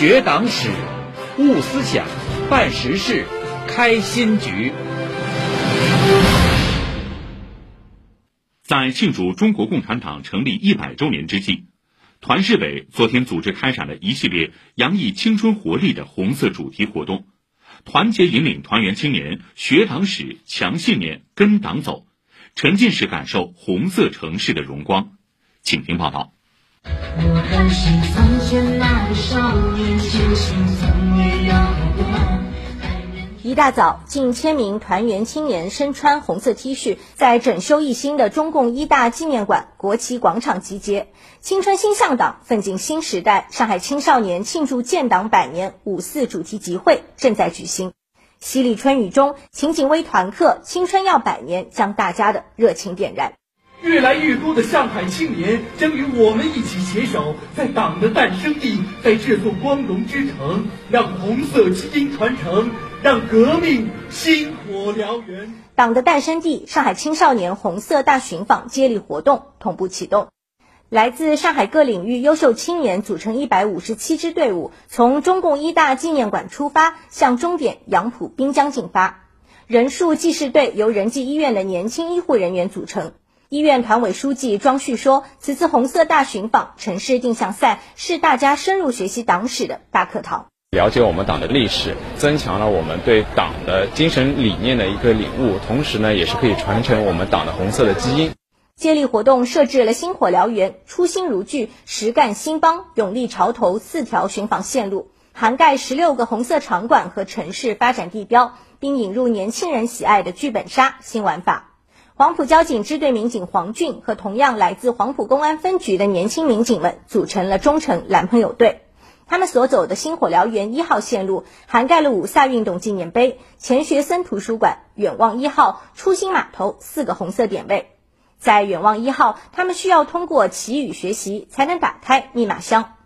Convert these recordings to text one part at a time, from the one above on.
学党史，悟思想，办实事，开新局。在庆祝中国共产党成立一百周年之际，团市委昨天组织开展了一系列洋溢青春活力的红色主题活动，团结引领团员青年学党史、强信念、跟党走，沉浸式感受红色城市的荣光。请听报道。我还是从前那个少年，前行从未摇动。一大早，近千名团员青年身穿红色 T 恤，在整修一新的中共一大纪念馆国旗广场集结。青春新向党，奋进新时代。上海青少年庆祝建党百年五四主题集会正在举行。淅沥春雨中，秦景微团课“青春要百年”，将大家的热情点燃。越来越多的上海青年将与我们一起携手，在党的诞生地，在这座光荣之城，让红色基因传承，让革命星火燎原。党的诞生地，上海青少年红色大寻访接力活动同步启动。来自上海各领域优秀青年组成一百五十七支队伍，从中共一大纪念馆出发，向终点杨浦滨江进发。人数记事队由仁济医院的年轻医护人员组成。医院团委书记庄旭说：“此次红色大寻访城市定向赛是大家深入学习党史的大课堂，了解我们党的历史，增强了我们对党的精神理念的一个领悟，同时呢，也是可以传承我们党的红色的基因。”接力活动设置了星火燎原、初心如炬、实干兴邦、勇立潮头四条寻访线路，涵盖十六个红色场馆和城市发展地标，并引入年轻人喜爱的剧本杀新玩法。黄埔交警支队民警黄俊和同样来自黄埔公安分局的年轻民警们组成了忠诚蓝朋友队。他们所走的星火燎原一号线路，涵盖了五卅运动纪念碑、钱学森图书馆、远望一号、初心码头四个红色点位。在远望一号，他们需要通过祈雨学习才能打开密码箱。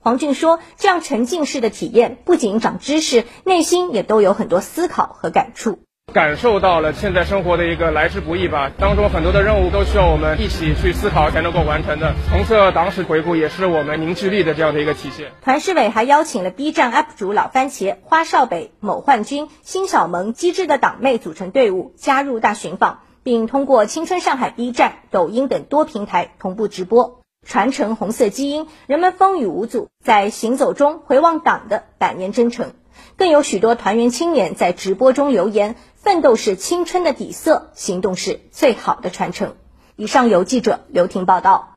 黄俊说：“这样沉浸式的体验不仅长知识，内心也都有很多思考和感触。”感受到了现在生活的一个来之不易吧，当中很多的任务都需要我们一起去思考才能够完成的。红色党史回顾也是我们凝聚力的这样的一个体现。团市委还邀请了 B 站 UP 主老番茄、花少北、某焕君、辛小萌、机智的党妹组成队伍加入大寻访，并通过青春上海 B 站、抖音等多平台同步直播，传承红色基因。人们风雨无阻，在行走中回望党的百年征程。更有许多团员青年在直播中留言。奋斗是青春的底色，行动是最好的传承。以上由记者刘婷报道。